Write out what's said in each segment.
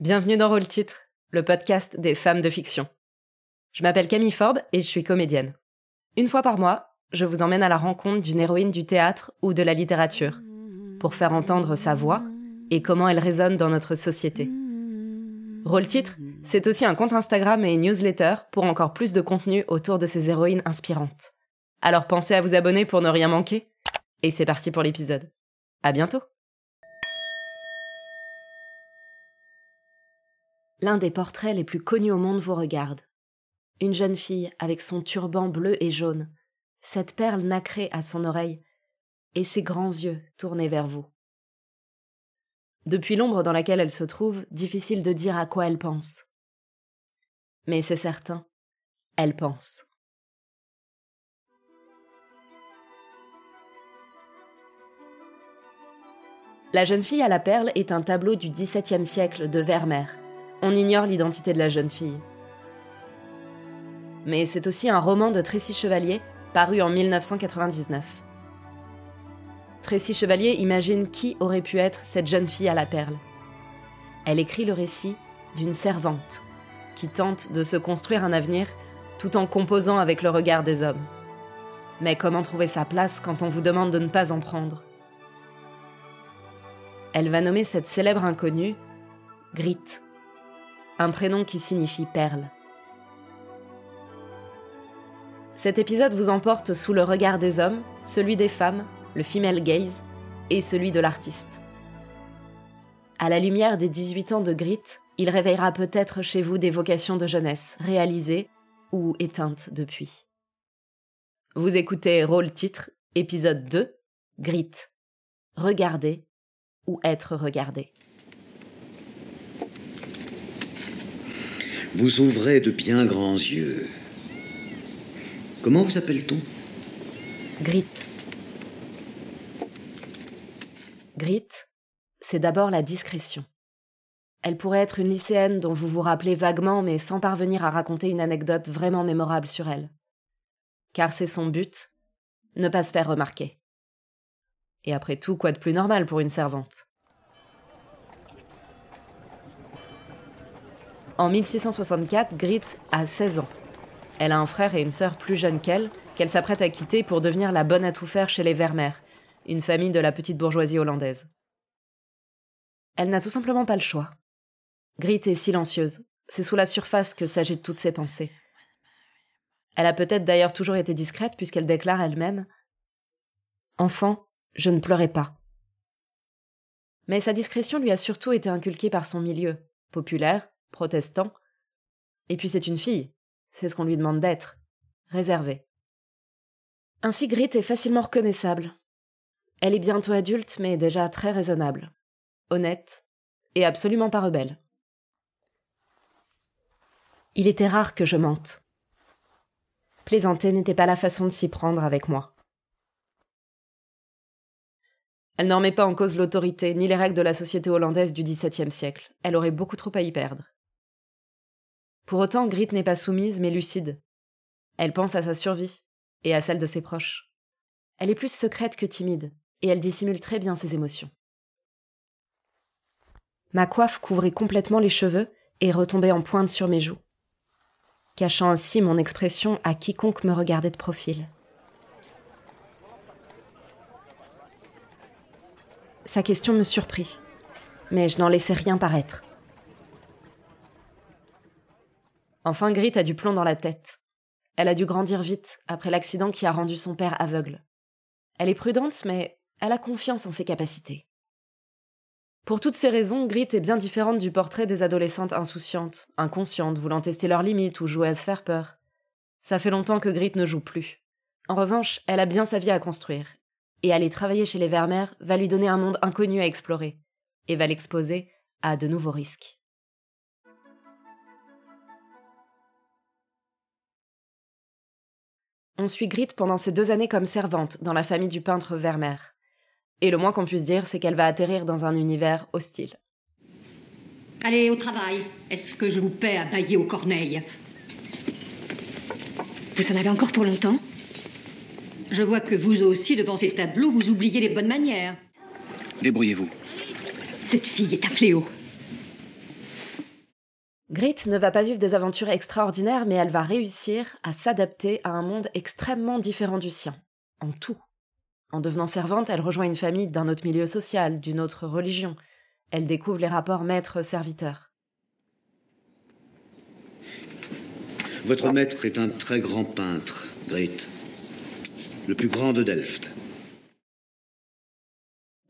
Bienvenue dans Rôle Titre, le podcast des femmes de fiction. Je m'appelle Camille Forbes et je suis comédienne. Une fois par mois, je vous emmène à la rencontre d'une héroïne du théâtre ou de la littérature pour faire entendre sa voix et comment elle résonne dans notre société. Rôle Titre, c'est aussi un compte Instagram et une newsletter pour encore plus de contenu autour de ces héroïnes inspirantes. Alors pensez à vous abonner pour ne rien manquer. Et c'est parti pour l'épisode. À bientôt! L'un des portraits les plus connus au monde vous regarde. Une jeune fille avec son turban bleu et jaune, cette perle nacrée à son oreille, et ses grands yeux tournés vers vous. Depuis l'ombre dans laquelle elle se trouve, difficile de dire à quoi elle pense. Mais c'est certain, elle pense. La jeune fille à la perle est un tableau du XVIIe siècle de Vermeer on ignore l'identité de la jeune fille. Mais c'est aussi un roman de Tracy Chevalier, paru en 1999. Tracy Chevalier imagine qui aurait pu être cette jeune fille à la perle. Elle écrit le récit d'une servante qui tente de se construire un avenir tout en composant avec le regard des hommes. Mais comment trouver sa place quand on vous demande de ne pas en prendre? Elle va nommer cette célèbre inconnue Grit un prénom qui signifie perle. Cet épisode vous emporte sous le regard des hommes, celui des femmes, le female gaze, et celui de l'artiste. À la lumière des 18 ans de Grit, il réveillera peut-être chez vous des vocations de jeunesse, réalisées ou éteintes depuis. Vous écoutez Rôle Titre, épisode 2, Grit. Regarder ou être regardé. Vous ouvrez de bien grands yeux. Comment vous appelle-t-on? Grit. Grit, c'est d'abord la discrétion. Elle pourrait être une lycéenne dont vous vous rappelez vaguement mais sans parvenir à raconter une anecdote vraiment mémorable sur elle. Car c'est son but, ne pas se faire remarquer. Et après tout, quoi de plus normal pour une servante? En 1664, Grit a 16 ans. Elle a un frère et une sœur plus jeunes qu'elle, qu'elle s'apprête à quitter pour devenir la bonne à tout faire chez les Vermeer, une famille de la petite bourgeoisie hollandaise. Elle n'a tout simplement pas le choix. Grit est silencieuse. C'est sous la surface que s'agitent toutes ses pensées. Elle a peut-être d'ailleurs toujours été discrète puisqu'elle déclare elle-même Enfant, je ne pleurais pas. Mais sa discrétion lui a surtout été inculquée par son milieu, populaire, protestant. Et puis c'est une fille, c'est ce qu'on lui demande d'être, réservée. Ainsi Grit est facilement reconnaissable. Elle est bientôt adulte, mais déjà très raisonnable, honnête et absolument pas rebelle. Il était rare que je mente. Plaisanter n'était pas la façon de s'y prendre avec moi. Elle n'en met pas en cause l'autorité ni les règles de la société hollandaise du XVIIe siècle. Elle aurait beaucoup trop à y perdre. Pour autant, Grit n'est pas soumise, mais lucide. Elle pense à sa survie, et à celle de ses proches. Elle est plus secrète que timide, et elle dissimule très bien ses émotions. Ma coiffe couvrait complètement les cheveux et retombait en pointe sur mes joues, cachant ainsi mon expression à quiconque me regardait de profil. Sa question me surprit, mais je n'en laissais rien paraître. Enfin, Grit a du plomb dans la tête. Elle a dû grandir vite, après l'accident qui a rendu son père aveugle. Elle est prudente, mais elle a confiance en ses capacités. Pour toutes ces raisons, Grit est bien différente du portrait des adolescentes insouciantes, inconscientes, voulant tester leurs limites ou jouer à se faire peur. Ça fait longtemps que Grit ne joue plus. En revanche, elle a bien sa vie à construire. Et aller travailler chez les Vermeer va lui donner un monde inconnu à explorer, et va l'exposer à de nouveaux risques. On suit Grit pendant ces deux années comme servante dans la famille du peintre Vermeer. Et le moins qu'on puisse dire, c'est qu'elle va atterrir dans un univers hostile. Allez, au travail. Est-ce que je vous paie à bailler aux corneilles Vous en avez encore pour longtemps? Je vois que vous aussi, devant ces tableaux, vous oubliez les bonnes manières. Débrouillez-vous. Cette fille est un fléau. Grit ne va pas vivre des aventures extraordinaires, mais elle va réussir à s'adapter à un monde extrêmement différent du sien, en tout. En devenant servante, elle rejoint une famille d'un autre milieu social, d'une autre religion. Elle découvre les rapports maître-serviteur. Votre maître est un très grand peintre, Grit. Le plus grand de Delft.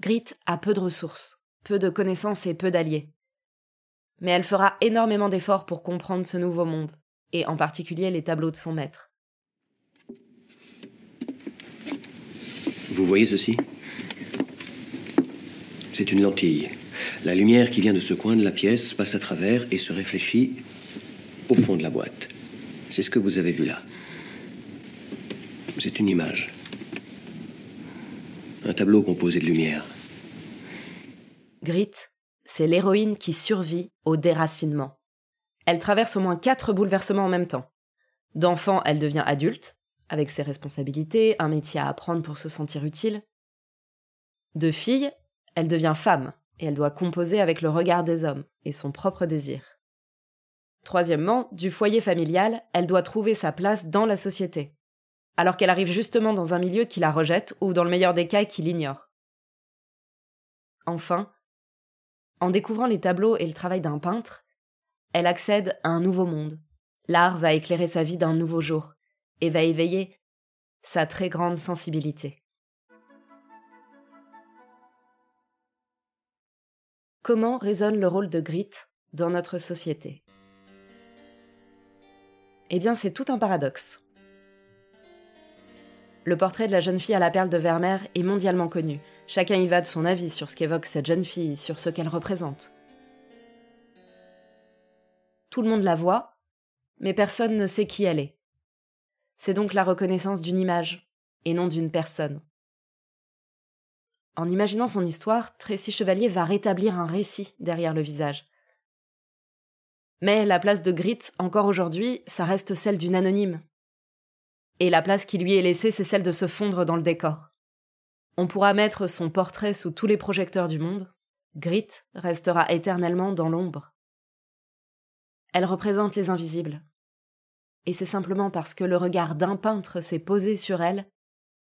Grit a peu de ressources, peu de connaissances et peu d'alliés. Mais elle fera énormément d'efforts pour comprendre ce nouveau monde, et en particulier les tableaux de son maître. Vous voyez ceci? C'est une lentille. La lumière qui vient de ce coin de la pièce passe à travers et se réfléchit au fond de la boîte. C'est ce que vous avez vu là. C'est une image. Un tableau composé de lumière. Grit, c'est l'héroïne qui survit au déracinement. Elle traverse au moins quatre bouleversements en même temps. D'enfant, elle devient adulte, avec ses responsabilités, un métier à apprendre pour se sentir utile. De fille, elle devient femme, et elle doit composer avec le regard des hommes et son propre désir. Troisièmement, du foyer familial, elle doit trouver sa place dans la société, alors qu'elle arrive justement dans un milieu qui la rejette ou dans le meilleur des cas qui l'ignore. Enfin, en découvrant les tableaux et le travail d'un peintre, elle accède à un nouveau monde. L'art va éclairer sa vie d'un nouveau jour et va éveiller sa très grande sensibilité. Comment résonne le rôle de Grit dans notre société? Eh bien, c'est tout un paradoxe. Le portrait de la jeune fille à la perle de Vermeer est mondialement connu. Chacun y va de son avis sur ce qu'évoque cette jeune fille, sur ce qu'elle représente. Tout le monde la voit, mais personne ne sait qui elle est. C'est donc la reconnaissance d'une image, et non d'une personne. En imaginant son histoire, Tracy Chevalier va rétablir un récit derrière le visage. Mais la place de Grit, encore aujourd'hui, ça reste celle d'une anonyme. Et la place qui lui est laissée, c'est celle de se fondre dans le décor. On pourra mettre son portrait sous tous les projecteurs du monde, Grit restera éternellement dans l'ombre. Elle représente les invisibles, et c'est simplement parce que le regard d'un peintre s'est posé sur elle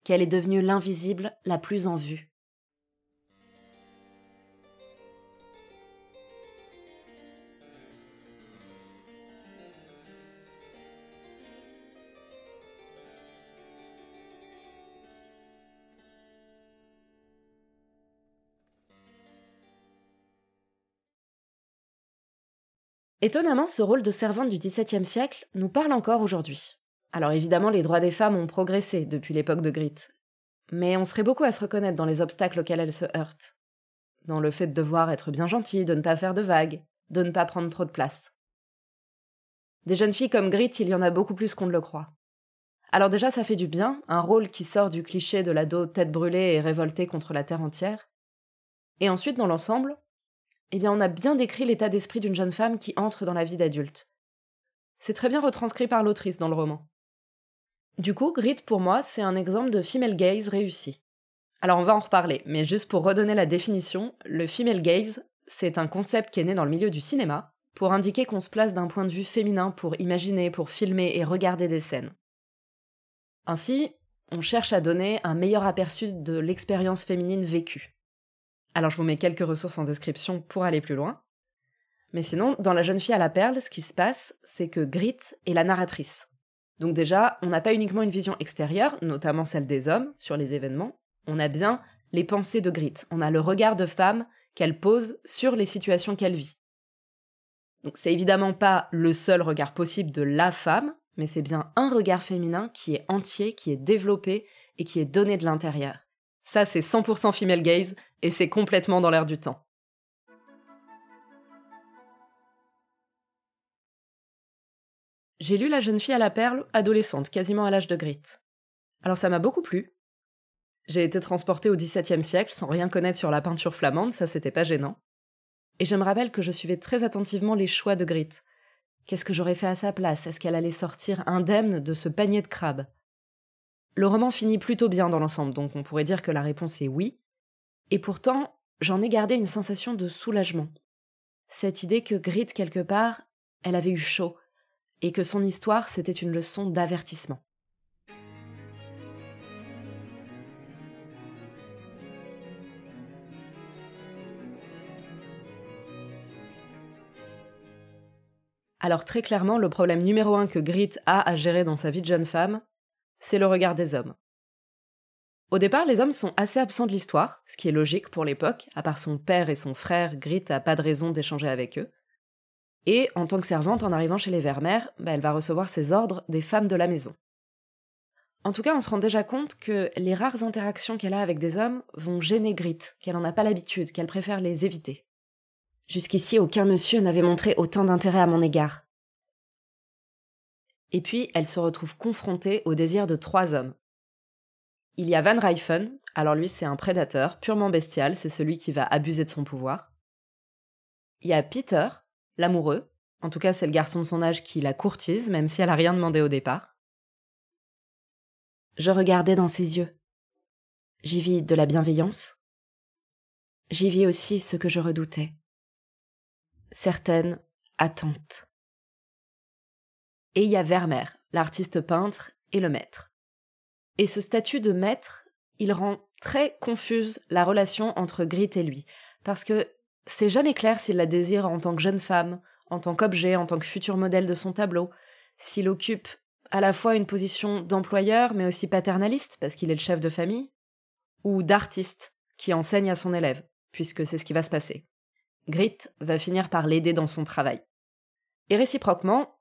qu'elle est devenue l'invisible la plus en vue. Étonnamment, ce rôle de servante du XVIIe siècle nous parle encore aujourd'hui. Alors évidemment, les droits des femmes ont progressé depuis l'époque de Grit, mais on serait beaucoup à se reconnaître dans les obstacles auxquels elles se heurtent. Dans le fait de devoir être bien gentille, de ne pas faire de vagues, de ne pas prendre trop de place. Des jeunes filles comme Grit, il y en a beaucoup plus qu'on ne le croit. Alors déjà, ça fait du bien, un rôle qui sort du cliché de l'ado tête brûlée et révoltée contre la terre entière. Et ensuite, dans l'ensemble, eh bien, on a bien décrit l'état d'esprit d'une jeune femme qui entre dans la vie d'adulte. C'est très bien retranscrit par l'autrice dans le roman. Du coup, Grit, pour moi, c'est un exemple de female gaze réussi. Alors, on va en reparler, mais juste pour redonner la définition, le female gaze, c'est un concept qui est né dans le milieu du cinéma, pour indiquer qu'on se place d'un point de vue féminin pour imaginer, pour filmer et regarder des scènes. Ainsi, on cherche à donner un meilleur aperçu de l'expérience féminine vécue. Alors je vous mets quelques ressources en description pour aller plus loin. Mais sinon, dans La jeune fille à la perle, ce qui se passe, c'est que Grit est la narratrice. Donc déjà, on n'a pas uniquement une vision extérieure, notamment celle des hommes, sur les événements, on a bien les pensées de Grit, on a le regard de femme qu'elle pose sur les situations qu'elle vit. Donc c'est évidemment pas le seul regard possible de la femme, mais c'est bien un regard féminin qui est entier, qui est développé et qui est donné de l'intérieur. Ça, c'est 100% female gaze et c'est complètement dans l'air du temps. J'ai lu La jeune fille à la perle, adolescente, quasiment à l'âge de Grit. Alors ça m'a beaucoup plu. J'ai été transportée au XVIIe siècle sans rien connaître sur la peinture flamande, ça c'était pas gênant. Et je me rappelle que je suivais très attentivement les choix de Grit. Qu'est-ce que j'aurais fait à sa place? Est-ce qu'elle allait sortir indemne de ce panier de crabes? Le roman finit plutôt bien dans l'ensemble, donc on pourrait dire que la réponse est oui. Et pourtant, j'en ai gardé une sensation de soulagement. Cette idée que Grit, quelque part, elle avait eu chaud, et que son histoire c'était une leçon d'avertissement. Alors très clairement, le problème numéro un que Grit a à gérer dans sa vie de jeune femme, c'est le regard des hommes. Au départ, les hommes sont assez absents de l'histoire, ce qui est logique pour l'époque, à part son père et son frère, Grit n'a pas de raison d'échanger avec eux. Et en tant que servante, en arrivant chez les Vermeer, bah, elle va recevoir ses ordres des femmes de la maison. En tout cas, on se rend déjà compte que les rares interactions qu'elle a avec des hommes vont gêner Grit, qu'elle n'en a pas l'habitude, qu'elle préfère les éviter. Jusqu'ici, aucun monsieur n'avait montré autant d'intérêt à mon égard. Et puis, elle se retrouve confrontée au désir de trois hommes. Il y a Van Ryfen, alors lui c'est un prédateur purement bestial, c'est celui qui va abuser de son pouvoir. Il y a Peter, l'amoureux, en tout cas c'est le garçon de son âge qui la courtise, même si elle a rien demandé au départ. Je regardais dans ses yeux. J'y vis de la bienveillance. J'y vis aussi ce que je redoutais certaines attentes. Et il y a Vermeer, l'artiste peintre et le maître. Et ce statut de maître, il rend très confuse la relation entre Grit et lui, parce que c'est jamais clair s'il la désire en tant que jeune femme, en tant qu'objet, en tant que futur modèle de son tableau, s'il occupe à la fois une position d'employeur mais aussi paternaliste, parce qu'il est le chef de famille, ou d'artiste, qui enseigne à son élève, puisque c'est ce qui va se passer. Grit va finir par l'aider dans son travail. Et réciproquement,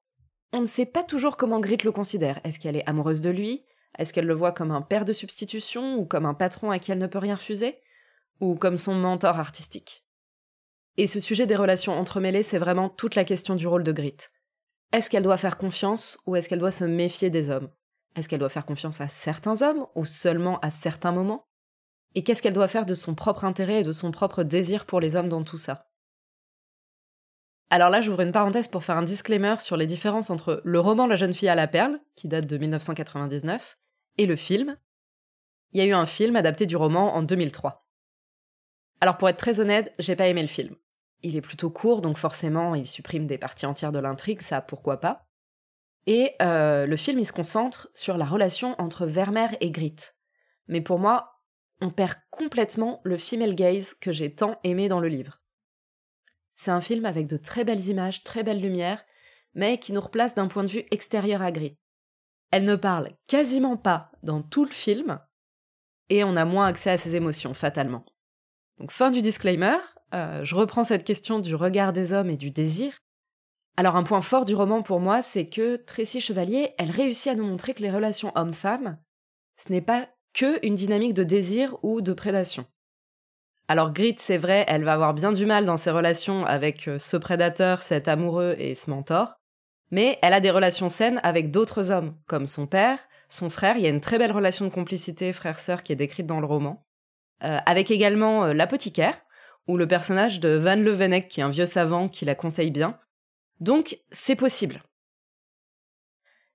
on ne sait pas toujours comment Grit le considère. Est-ce qu'elle est amoureuse de lui? Est-ce qu'elle le voit comme un père de substitution ou comme un patron à qui elle ne peut rien refuser? Ou comme son mentor artistique? Et ce sujet des relations entremêlées, c'est vraiment toute la question du rôle de Grit. Est-ce qu'elle doit faire confiance ou est-ce qu'elle doit se méfier des hommes? Est-ce qu'elle doit faire confiance à certains hommes ou seulement à certains moments? Et qu'est-ce qu'elle doit faire de son propre intérêt et de son propre désir pour les hommes dans tout ça? Alors là, j'ouvre une parenthèse pour faire un disclaimer sur les différences entre le roman La jeune fille à la perle, qui date de 1999, et le film. Il y a eu un film adapté du roman en 2003. Alors pour être très honnête, j'ai pas aimé le film. Il est plutôt court, donc forcément, il supprime des parties entières de l'intrigue, ça pourquoi pas. Et euh, le film, il se concentre sur la relation entre Vermeer et Grit. Mais pour moi, on perd complètement le female gaze que j'ai tant aimé dans le livre. C'est un film avec de très belles images, très belles lumières, mais qui nous replace d'un point de vue extérieur à Gris. Elle ne parle quasiment pas dans tout le film, et on a moins accès à ses émotions, fatalement. Donc fin du disclaimer, euh, je reprends cette question du regard des hommes et du désir. Alors un point fort du roman pour moi, c'est que Tracy Chevalier, elle réussit à nous montrer que les relations hommes-femmes, ce n'est pas que une dynamique de désir ou de prédation. Alors Grit, c'est vrai, elle va avoir bien du mal dans ses relations avec euh, ce prédateur, cet amoureux et ce mentor, mais elle a des relations saines avec d'autres hommes, comme son père, son frère, il y a une très belle relation de complicité frère-sœur qui est décrite dans le roman, euh, avec également euh, l'apothicaire, ou le personnage de Van Leeuwenhoek, qui est un vieux savant qui la conseille bien. Donc, c'est possible.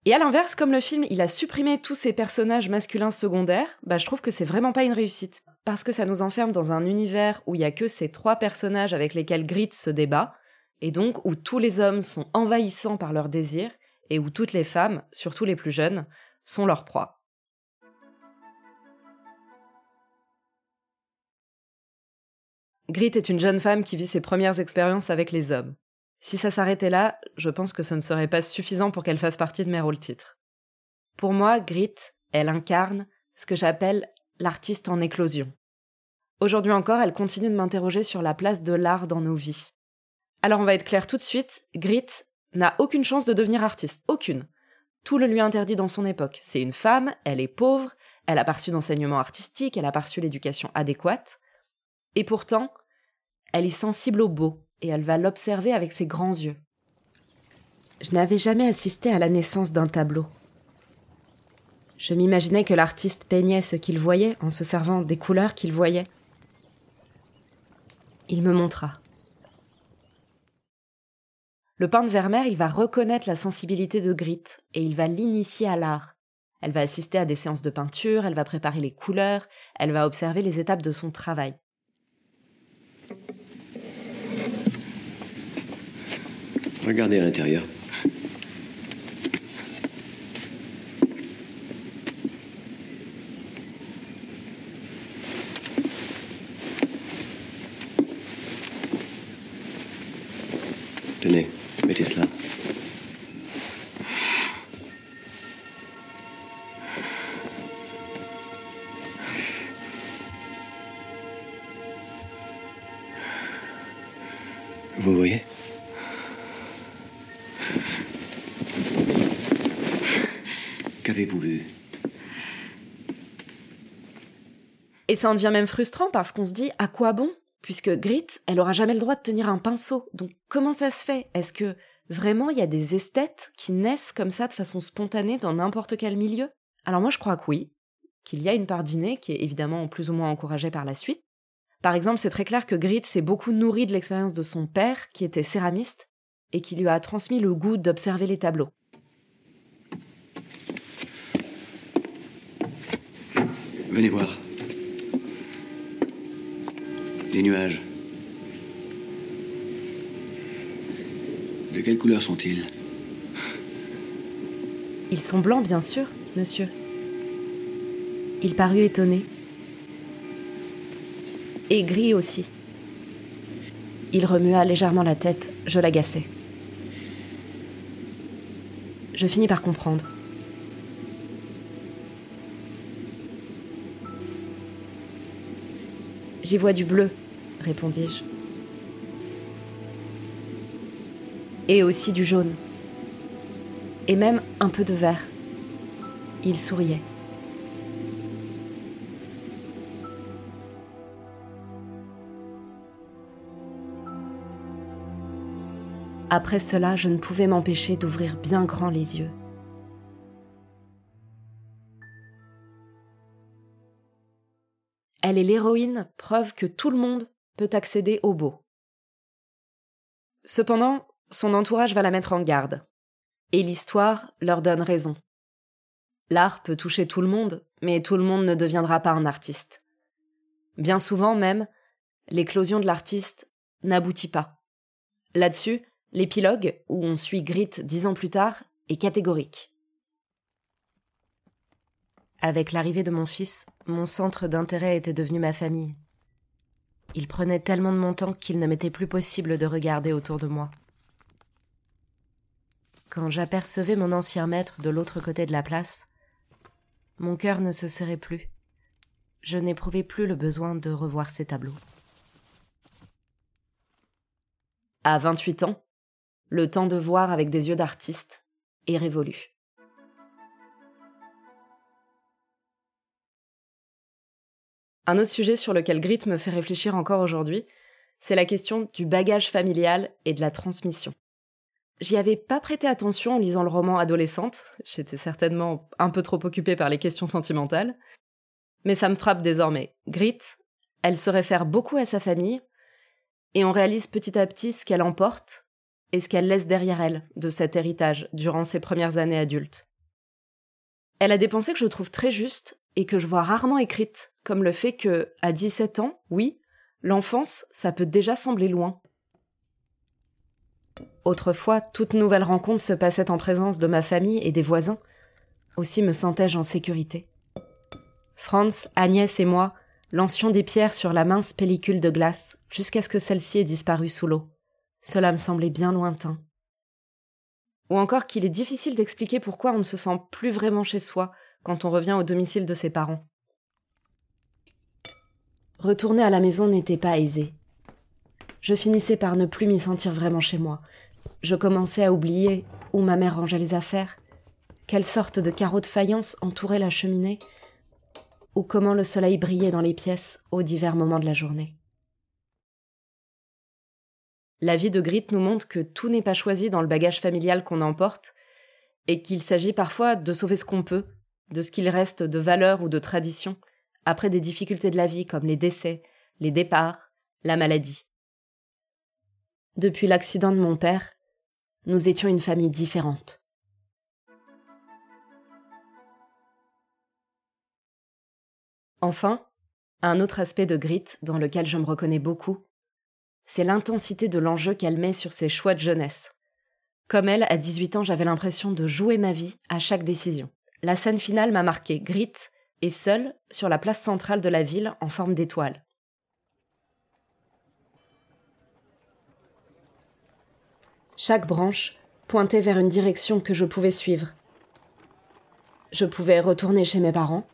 Et à l'inverse, comme le film, il a supprimé tous ces personnages masculins secondaires, bah je trouve que c'est vraiment pas une réussite parce que ça nous enferme dans un univers où il y a que ces trois personnages avec lesquels Grit se débat, et donc où tous les hommes sont envahissants par leurs désirs, et où toutes les femmes, surtout les plus jeunes, sont leur proie. Grit est une jeune femme qui vit ses premières expériences avec les hommes. Si ça s'arrêtait là, je pense que ce ne serait pas suffisant pour qu'elle fasse partie de mes rôles titres. Pour moi, Grit, elle incarne ce que j'appelle l'artiste en éclosion. Aujourd'hui encore, elle continue de m'interroger sur la place de l'art dans nos vies. Alors on va être clair tout de suite, Grit n'a aucune chance de devenir artiste, aucune. Tout le lui interdit dans son époque. C'est une femme, elle est pauvre, elle a pas reçu d'enseignement artistique, elle a pas reçu l'éducation adéquate. Et pourtant, elle est sensible au beau, et elle va l'observer avec ses grands yeux. Je n'avais jamais assisté à la naissance d'un tableau. Je m'imaginais que l'artiste peignait ce qu'il voyait en se servant des couleurs qu'il voyait. Il me montra. Le peintre Vermeer, il va reconnaître la sensibilité de Grit et il va l'initier à l'art. Elle va assister à des séances de peinture, elle va préparer les couleurs, elle va observer les étapes de son travail. Regardez à l'intérieur. Vous voyez Qu'avez-vous vu Et ça en devient même frustrant parce qu'on se dit à quoi bon? Puisque Grit, elle aura jamais le droit de tenir un pinceau. Donc comment ça se fait? Est-ce que vraiment il y a des esthètes qui naissent comme ça de façon spontanée dans n'importe quel milieu? Alors moi je crois que oui, qu'il y a une part d'inné qui est évidemment plus ou moins encouragée par la suite. Par exemple, c'est très clair que Grit s'est beaucoup nourri de l'expérience de son père, qui était céramiste, et qui lui a transmis le goût d'observer les tableaux. Venez voir. Les nuages. De quelle couleur sont-ils? Ils sont blancs, bien sûr, monsieur. Il parut étonné. Et gris aussi. Il remua légèrement la tête, je l'agaçais. Je finis par comprendre. J'y vois du bleu, répondis-je. Et aussi du jaune. Et même un peu de vert. Il souriait. Après cela, je ne pouvais m'empêcher d'ouvrir bien grand les yeux. Elle est l'héroïne, preuve que tout le monde peut accéder au beau. Cependant, son entourage va la mettre en garde. Et l'histoire leur donne raison. L'art peut toucher tout le monde, mais tout le monde ne deviendra pas un artiste. Bien souvent même, l'éclosion de l'artiste n'aboutit pas. Là-dessus, l'épilogue, où on suit Grit dix ans plus tard, est catégorique. Avec l'arrivée de mon fils, mon centre d'intérêt était devenu ma famille. Il prenait tellement de mon temps qu'il ne m'était plus possible de regarder autour de moi. Quand j'apercevais mon ancien maître de l'autre côté de la place, mon cœur ne se serrait plus. Je n'éprouvais plus le besoin de revoir ses tableaux. À 28 ans, le temps de voir avec des yeux d'artiste est révolu. Un autre sujet sur lequel Grit me fait réfléchir encore aujourd'hui, c'est la question du bagage familial et de la transmission. J'y avais pas prêté attention en lisant le roman adolescente, j'étais certainement un peu trop occupée par les questions sentimentales, mais ça me frappe désormais. Grit, elle se réfère beaucoup à sa famille, et on réalise petit à petit ce qu'elle emporte et ce qu'elle laisse derrière elle de cet héritage durant ses premières années adultes. Elle a des pensées que je trouve très justes et que je vois rarement écrites, comme le fait que, à 17 ans, oui, l'enfance, ça peut déjà sembler loin. Autrefois, toute nouvelle rencontre se passait en présence de ma famille et des voisins. Aussi me sentais-je en sécurité. Franz, Agnès et moi lancions des pierres sur la mince pellicule de glace jusqu'à ce que celle-ci ait disparu sous l'eau. Cela me semblait bien lointain. Ou encore qu'il est difficile d'expliquer pourquoi on ne se sent plus vraiment chez soi quand on revient au domicile de ses parents. Retourner à la maison n'était pas aisé. Je finissais par ne plus m'y sentir vraiment chez moi. Je commençais à oublier où ma mère rangeait les affaires, quelle sorte de carreaux de faïence entourait la cheminée, ou comment le soleil brillait dans les pièces aux divers moments de la journée. La vie de Grit nous montre que tout n'est pas choisi dans le bagage familial qu'on emporte, et qu'il s'agit parfois de sauver ce qu'on peut, de ce qu'il reste de valeurs ou de traditions, après des difficultés de la vie comme les décès, les départs, la maladie. Depuis l'accident de mon père, nous étions une famille différente. Enfin, un autre aspect de Grit dans lequel je me reconnais beaucoup, c'est l'intensité de l'enjeu qu'elle met sur ses choix de jeunesse. Comme elle, à 18 ans, j'avais l'impression de jouer ma vie à chaque décision. La scène finale m'a marqué. Grit est seule sur la place centrale de la ville en forme d'étoile. Chaque branche pointait vers une direction que je pouvais suivre. Je pouvais retourner chez mes parents.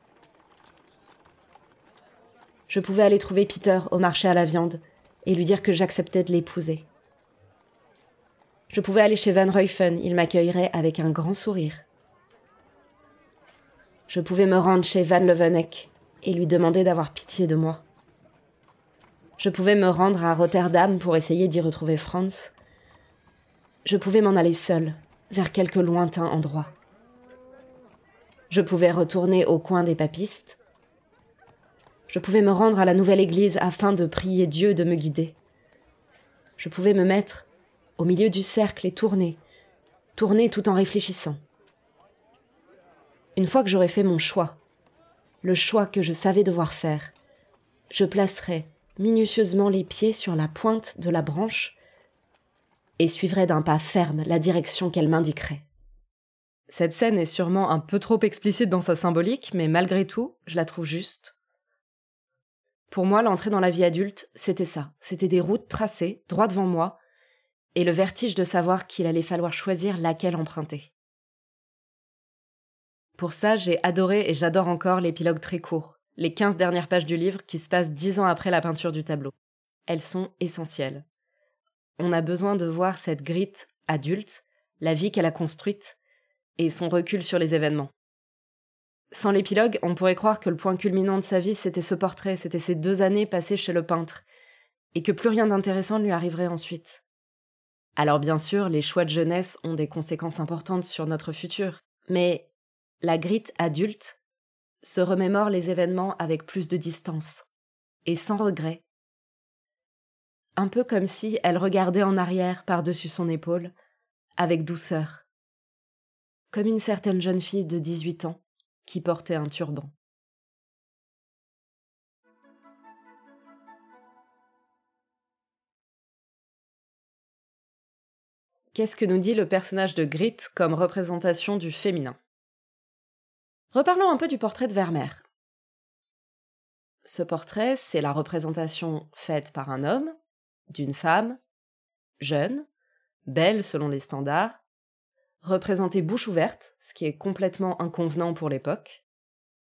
Je pouvais aller trouver Peter au marché à la viande et lui dire que j'acceptais de l'épouser. Je pouvais aller chez Van Ruyfen, il m'accueillerait avec un grand sourire. Je pouvais me rendre chez Van Levenek et lui demander d'avoir pitié de moi. Je pouvais me rendre à Rotterdam pour essayer d'y retrouver Franz. Je pouvais m'en aller seule, vers quelque lointain endroit. Je pouvais retourner au coin des papistes. Je pouvais me rendre à la nouvelle église afin de prier Dieu de me guider. Je pouvais me mettre au milieu du cercle et tourner, tourner tout en réfléchissant. Une fois que j'aurais fait mon choix, le choix que je savais devoir faire, je placerais minutieusement les pieds sur la pointe de la branche et suivrais d'un pas ferme la direction qu'elle m'indiquerait. Cette scène est sûrement un peu trop explicite dans sa symbolique, mais malgré tout, je la trouve juste. Pour moi, l'entrée dans la vie adulte, c'était ça. C'était des routes tracées, droit devant moi, et le vertige de savoir qu'il allait falloir choisir laquelle emprunter. Pour ça, j'ai adoré et j'adore encore l'épilogue très court, les 15 dernières pages du livre qui se passent dix ans après la peinture du tableau. Elles sont essentielles. On a besoin de voir cette grite adulte, la vie qu'elle a construite, et son recul sur les événements. Sans l'épilogue, on pourrait croire que le point culminant de sa vie, c'était ce portrait, c'était ces deux années passées chez le peintre, et que plus rien d'intéressant lui arriverait ensuite. Alors bien sûr, les choix de jeunesse ont des conséquences importantes sur notre futur, mais la grite adulte se remémore les événements avec plus de distance, et sans regret. Un peu comme si elle regardait en arrière par-dessus son épaule, avec douceur comme une certaine jeune fille de 18 ans qui portait un turban. Qu'est-ce que nous dit le personnage de Grit comme représentation du féminin? Reparlons un peu du portrait de Vermeer. Ce portrait, c'est la représentation faite par un homme, d'une femme, jeune, belle selon les standards, représenter bouche ouverte, ce qui est complètement inconvenant pour l'époque.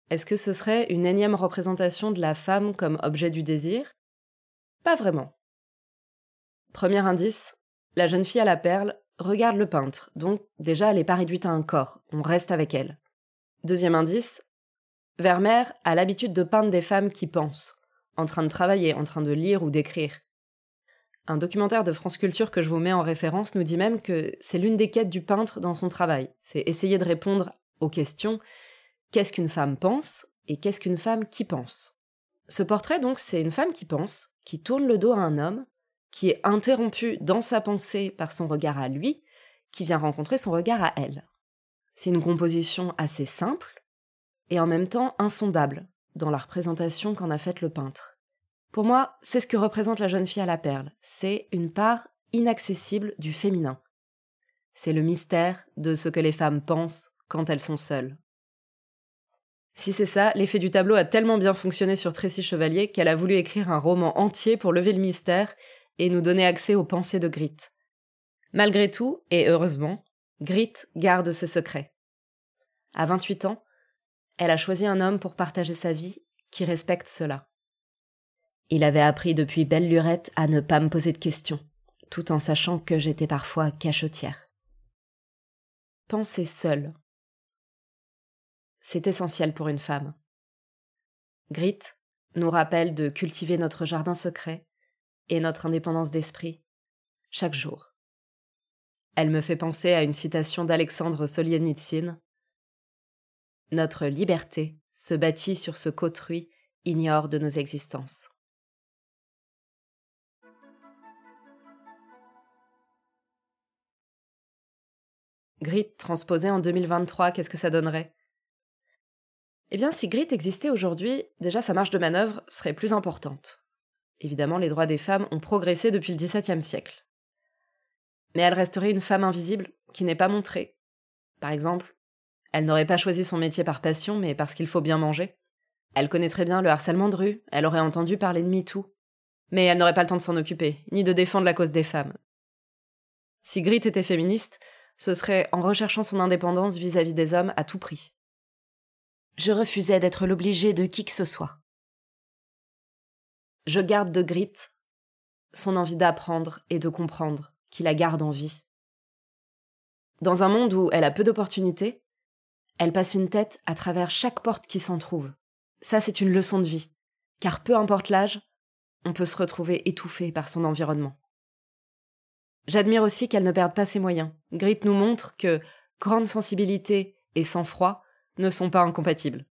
Est-ce que ce serait une énième représentation de la femme comme objet du désir? Pas vraiment. Premier indice, la jeune fille à la perle regarde le peintre, donc déjà elle n'est pas réduite à un corps, on reste avec elle. Deuxième indice, Vermeer a l'habitude de peindre des femmes qui pensent, en train de travailler, en train de lire ou d'écrire. Un documentaire de France Culture que je vous mets en référence nous dit même que c'est l'une des quêtes du peintre dans son travail. C'est essayer de répondre aux questions qu'est-ce qu'une femme pense et qu'est-ce qu'une femme qui pense. Ce portrait, donc, c'est une femme qui pense, qui tourne le dos à un homme, qui est interrompu dans sa pensée par son regard à lui, qui vient rencontrer son regard à elle. C'est une composition assez simple et en même temps insondable dans la représentation qu'en a faite le peintre. Pour moi, c'est ce que représente la jeune fille à la perle. C'est une part inaccessible du féminin. C'est le mystère de ce que les femmes pensent quand elles sont seules. Si c'est ça, l'effet du tableau a tellement bien fonctionné sur Tracy Chevalier qu'elle a voulu écrire un roman entier pour lever le mystère et nous donner accès aux pensées de Grit. Malgré tout, et heureusement, Grit garde ses secrets. À 28 ans, elle a choisi un homme pour partager sa vie qui respecte cela. Il avait appris depuis belle lurette à ne pas me poser de questions, tout en sachant que j'étais parfois cachotière. Penser seule. C'est essentiel pour une femme. Grit nous rappelle de cultiver notre jardin secret et notre indépendance d'esprit chaque jour. Elle me fait penser à une citation d'Alexandre Solienitsyn. Notre liberté se bâtit sur ce qu'autrui ignore de nos existences. Grit transposé en 2023, qu'est-ce que ça donnerait? Eh bien, si Grit existait aujourd'hui, déjà sa marge de manœuvre serait plus importante. Évidemment, les droits des femmes ont progressé depuis le XVIIe siècle. Mais elle resterait une femme invisible qui n'est pas montrée. Par exemple, elle n'aurait pas choisi son métier par passion, mais parce qu'il faut bien manger. Elle connaît très bien le harcèlement de rue, elle aurait entendu parler de MeToo. Mais elle n'aurait pas le temps de s'en occuper, ni de défendre la cause des femmes. Si Grit était féministe, ce serait en recherchant son indépendance vis-à-vis des hommes à tout prix. Je refusais d'être l'obligé de qui que ce soit. Je garde de Grit son envie d'apprendre et de comprendre, qui la garde en vie. Dans un monde où elle a peu d'opportunités, elle passe une tête à travers chaque porte qui s'en trouve. Ça, c'est une leçon de vie, car peu importe l'âge, on peut se retrouver étouffé par son environnement. J'admire aussi qu'elle ne perde pas ses moyens. Grit nous montre que grande sensibilité et sang-froid ne sont pas incompatibles.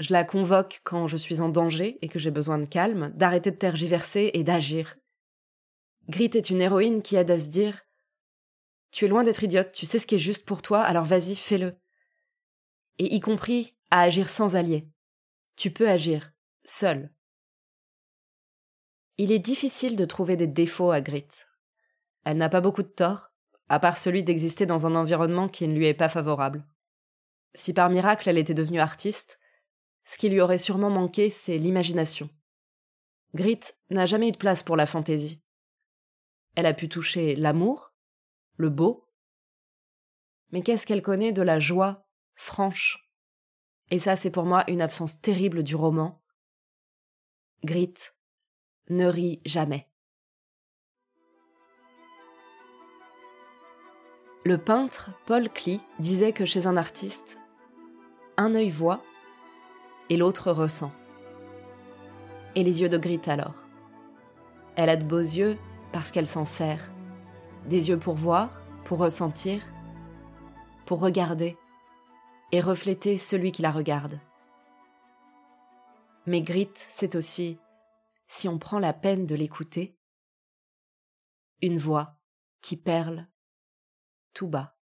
Je la convoque quand je suis en danger et que j'ai besoin de calme, d'arrêter de tergiverser et d'agir. Grit est une héroïne qui aide à se dire Tu es loin d'être idiote, tu sais ce qui est juste pour toi, alors vas-y, fais-le. Et y compris à agir sans allié. Tu peux agir, seul. Il est difficile de trouver des défauts à Grit. Elle n'a pas beaucoup de tort, à part celui d'exister dans un environnement qui ne lui est pas favorable. Si par miracle elle était devenue artiste, ce qui lui aurait sûrement manqué, c'est l'imagination. Grit n'a jamais eu de place pour la fantaisie. Elle a pu toucher l'amour, le beau, mais qu'est-ce qu'elle connaît de la joie franche? Et ça, c'est pour moi une absence terrible du roman. Grit ne rit jamais. Le peintre Paul Klee disait que chez un artiste, un œil voit et l'autre ressent. Et les yeux de Grit alors Elle a de beaux yeux parce qu'elle s'en sert. Des yeux pour voir, pour ressentir, pour regarder et refléter celui qui la regarde. Mais Grit, c'est aussi, si on prend la peine de l'écouter, une voix qui perle tout bas.